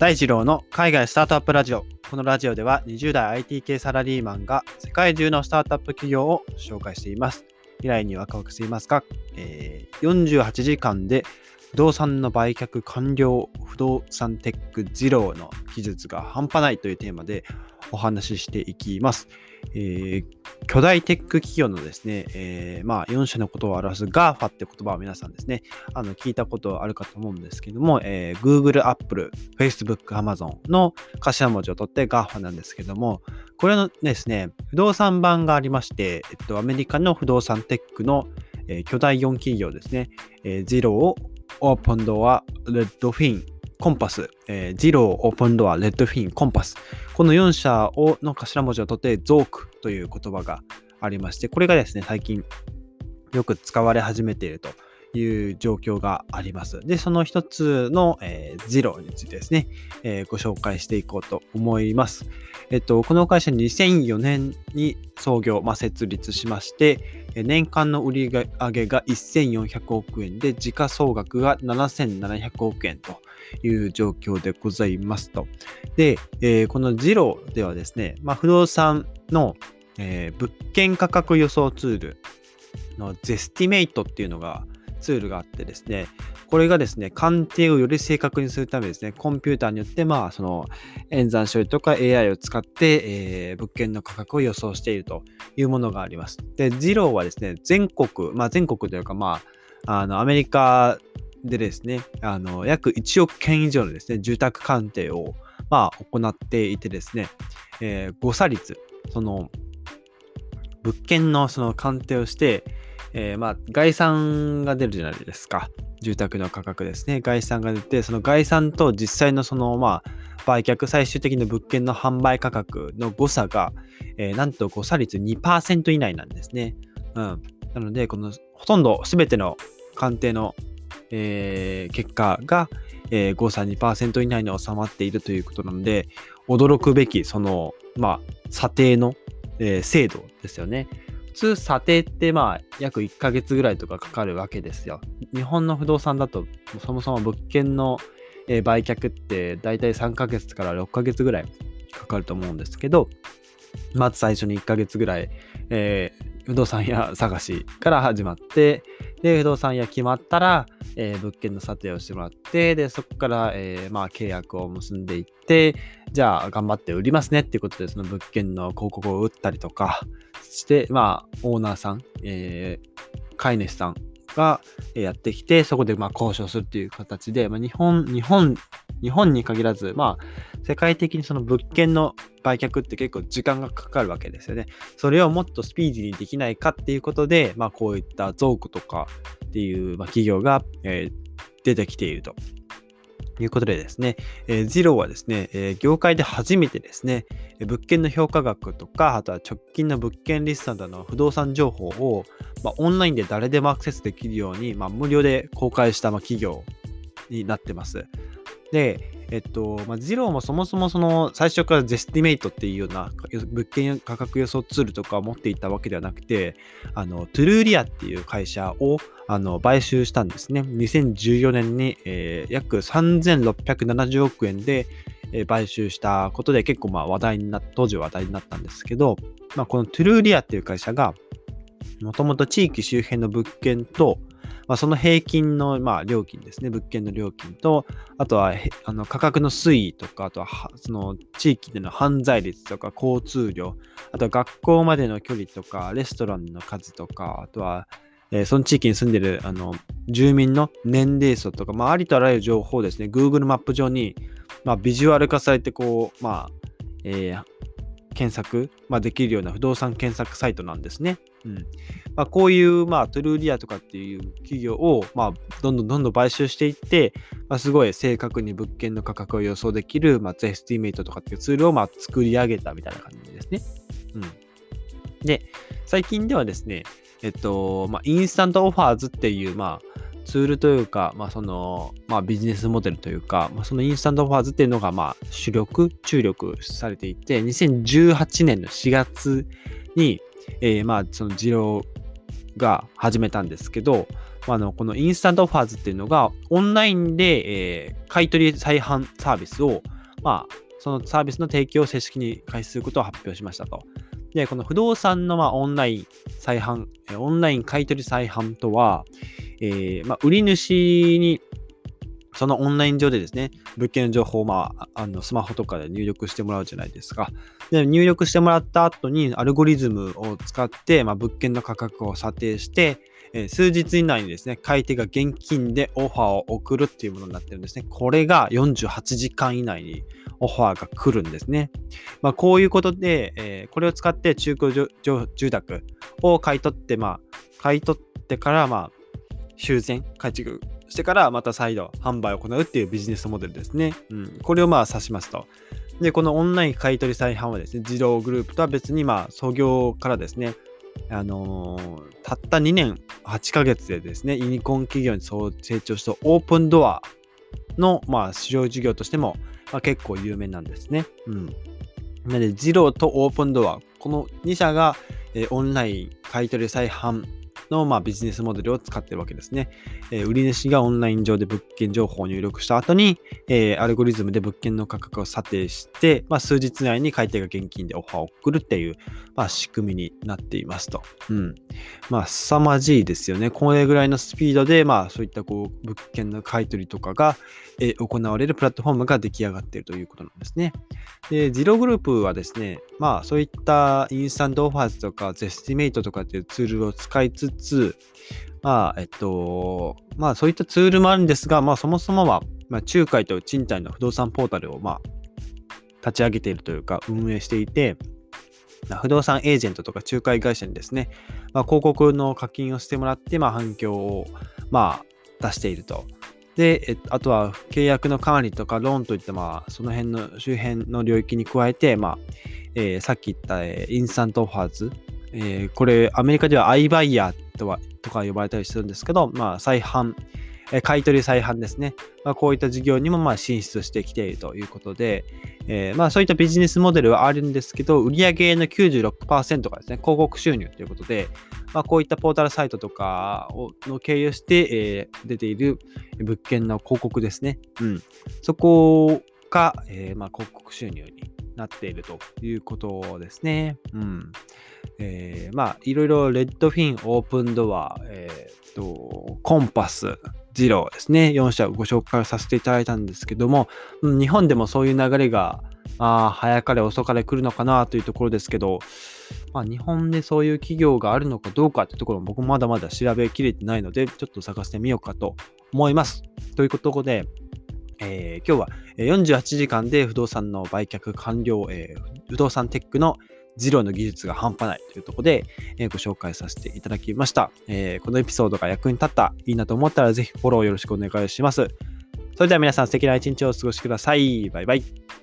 大二郎の海外スタートアップラジオ。このラジオでは20代 IT 系サラリーマンが世界中のスタートアップ企業を紹介しています。未来にワクワクしていますか、えー、48時間で不動産の売却完了不動産テックゼロの技術が半端ないというテーマでお話ししていきます。えー、巨大テック企業のですね、えー、まあ4社のことを表す GAFA って言葉を皆さんですね、あの聞いたことあるかと思うんですけども、えー、Google、Apple、Facebook、Amazon の頭文字を取って GAFA なんですけども、これのですね、不動産版がありまして、えっと、アメリカの不動産テックの、巨大4企業ですね、えー、ゼロをオープンドア、レッドフィン、コンパス、えー、ジロー、オープンドア、レッドフィン、コンパス。この4社をの頭文字を取って、ゾークという言葉がありまして、これがですね、最近よく使われ始めているという状況があります。で、その一つの、えー、ゼロについてですね、えー、ご紹介していこうと思います。えっと、この会社2004年に創業、まあ、設立しまして、年間の売り上げが1400億円で、時価総額が7700億円という状況でございますと。で、えー、このジローではですね、まあ、不動産の、えー、物件価格予想ツールのゼスティメイトっていうのがツールがあってですね、これがですね、鑑定をより正確にするためですね、コンピューターによって、まあ、その演算処理とか AI を使って、えー、物件の価格を予想しているというものがあります。で、ジローはですね、全国、まあ、全国というか、まあ、あの、アメリカでですね、あの、約1億件以上のですね、住宅鑑定を、まあ、行っていてですね、えー、誤差率、その、物件のその鑑定をして、えー、まあ、概算が出るじゃないですか。住宅の価格ですね。概算が出て、その概算と実際のその、まあ、売却、最終的な物件の販売価格の誤差が、えー、なんと誤差率2%以内なんですね。うん。なので、このほとんど全ての鑑定の、えー、結果が、えー、誤差2%以内に収まっているということなので、驚くべき、その、まあ、査定の、えー、精度ですよね。普通査定ってまあ約1ヶ月ぐらいとかかかるわけですよ。日本の不動産だとそもそも物件の売却って大体3ヶ月から6ヶ月ぐらいかかると思うんですけど、まず最初に1ヶ月ぐらい、えー、不動産屋探しから始まって、で、不動産屋決まったら、えー、物件の査定をしてもらって、で、そこから、えー、まあ、契約を結んでいって、じゃあ、頑張って売りますねっていうことで、その物件の広告を打ったりとかして、まあ、オーナーさん、えー、飼い主さんがやってきて、そこでまあ交渉するっていう形で、まあ、日本、日本、日本に限らず、まあ、世界的にその物件の売却って結構時間がかかるわけですよね。それをもっとスピーディーにできないかっていうことで、まあ、こういったゾークとかっていう、ま、企業が、え、出てきていると。いうことでですね、えー、ジロはですね、えー、業界で初めてですね、物件の評価額とか、あとは直近の物件リストなどの不動産情報を、まあ、オンラインで誰でもアクセスできるように、まあ、無料で公開した、ま、企業になってます。で、えっと、まあ、ジローもそもそもその最初からゼスティメイトっていうような物件価格予想ツールとかを持っていたわけではなくて、あの、トゥルーリアっていう会社をあの買収したんですね。2014年に、えー、約3670億円で、えー、買収したことで結構まあ話題にな当時話題になったんですけど、まあ、このトゥルーリアっていう会社が、もともと地域周辺の物件と、まあ、その平均の、まあ、料金ですね、物件の料金と、あとはあの価格の推移とか、あとはその地域での犯罪率とか交通量、あとは学校までの距離とか、レストランの数とか、あとは、え、その地域に住んでるあの住民の年齢層とか、まあ、ありとあらゆる情報をですね、Google マップ上に、まあ、ビジュアル化されて、こう、まあ、えー、検索、まあ、できるような不動産検索サイトなんですね。うんまあ、こういう、まあ、トゥルーリアとかっていう企業を、まあ、どんどんどんどん買収していって、まあ、すごい正確に物件の価格を予想できる、まあ、 Zestimate とかっていうツールを、まあ、作り上げたみたいな感じですね。うん。で、最近ではですね、えっと、まあ、 Instant Offers っていう、まあ、ツールというか、まあ、その、まあ、ビジネスモデルというか、まあ、その Instant Offers っていうのが、まあ、主力、注力されていて、2018年の4月に、えー、まあ、その需要が始めたんですけど、あのこのインスタントオファーズっていうのがオンラインで、えー、買取再販サービスを、まあ、そのサービスの提供を正式に開始することを発表しましたと。で、この不動産のまあオンライン再販、オンライン買取再販とは、えー、まあ、売り主にそのオンライン上でですね、物件の情報を、まあ、あのスマホとかで入力してもらうじゃないですか。で、入力してもらった後に、アルゴリズムを使って、まあ、物件の価格を査定して、えー、数日以内にですね、買い手が現金でオファーを送るっていうものになってるんですね。これが48時間以内にオファーが来るんですね。まあ、こういうことで、えー、これを使って中古住宅を買い取って、まあ、買い取ってから、まあ、修繕、改築してからまた再度販売を行うっていうビジネスモデルですね。うん、これをまあ指しますと。で、このオンライン買取再販はですね、自動グループとは別にまあ創業からですね、あのー、たった2年8ヶ月でですね、ユニコーン企業にそう成長したオープンドアの、まあ、市場事業としても、まあ、結構有名なんですね。うん。なので、ジローとオープンドア、この2社が、えー、オンライン買取再販の、まあ、ビジネスモデルを使ってるわけですね。えー、売り主がオンライン上で物件情報を入力した後に、えー、アルゴリズムで物件の価格を査定して、まあ、数日内に買い手が現金でオファーを送るっていう、まあ、仕組みになっていますと。うん。まあ、凄まじいですよね。これぐらいのスピードで、まあ、そういったこう物件の買い取りとかが、えー、行われるプラットフォームが出来上がっているということなんですね。で、 Zillow Group はですね、まあ、そういった Instant Offers とか、 Zestimate とかっていうツールを使いつつ、まあ、えっと、まあ、そういったツールもあるんですが、まあ、そもそもは、まあ、仲介と賃貸の不動産ポータルを、まあ、立ち上げているというか、運営していて、不動産エージェントとか仲介会社にですね、まあ、広告の課金をしてもらって、まあ、反響を、まあ、出していると。で、あとは契約の管理とかローンといった、まあ、その辺の周辺の領域に加えて、まあ、えー、さっき言った、えー、 Instant Offers、えー、これ、アメリカでは iBuyer とはとか呼ばれたりするんですけど、まあ、再販、え買取再販ですね。まあ、こういった事業にもま進出してきているということで、え、まあそういったビジネスモデルはあるんですけど、売上の96%がですね、広告収入ということで、まあ、こういったポータルサイトとかをの経由して、えー、出ている物件の広告ですね。うん。そこが、えー、まあ広告収入になっているということですね。うん。えー、まあ、いろいろレッドフィン、オープンドア、えー、と、コンパス、ジローですね。4社ご紹介させていただいたんですけども、うん、日本でもそういう流れが、あ、早かれ遅かれ来るのかなというところですけど、まあ、日本でそういう企業があるのかどうかってところも僕まだまだ調べきれてないので、ちょっと探してみようかと思います。ということで、えー、今日は48時間で不動産の売却完了、えー、不動産テックのゼロの技術が半端ないというところで、えー、ご紹介させていただきました、えー、このエピソードが役に立った、いいなと思ったらぜひフォローよろしくお願いします。それでは皆さん素敵な一日をお過ごしください。バイバイ。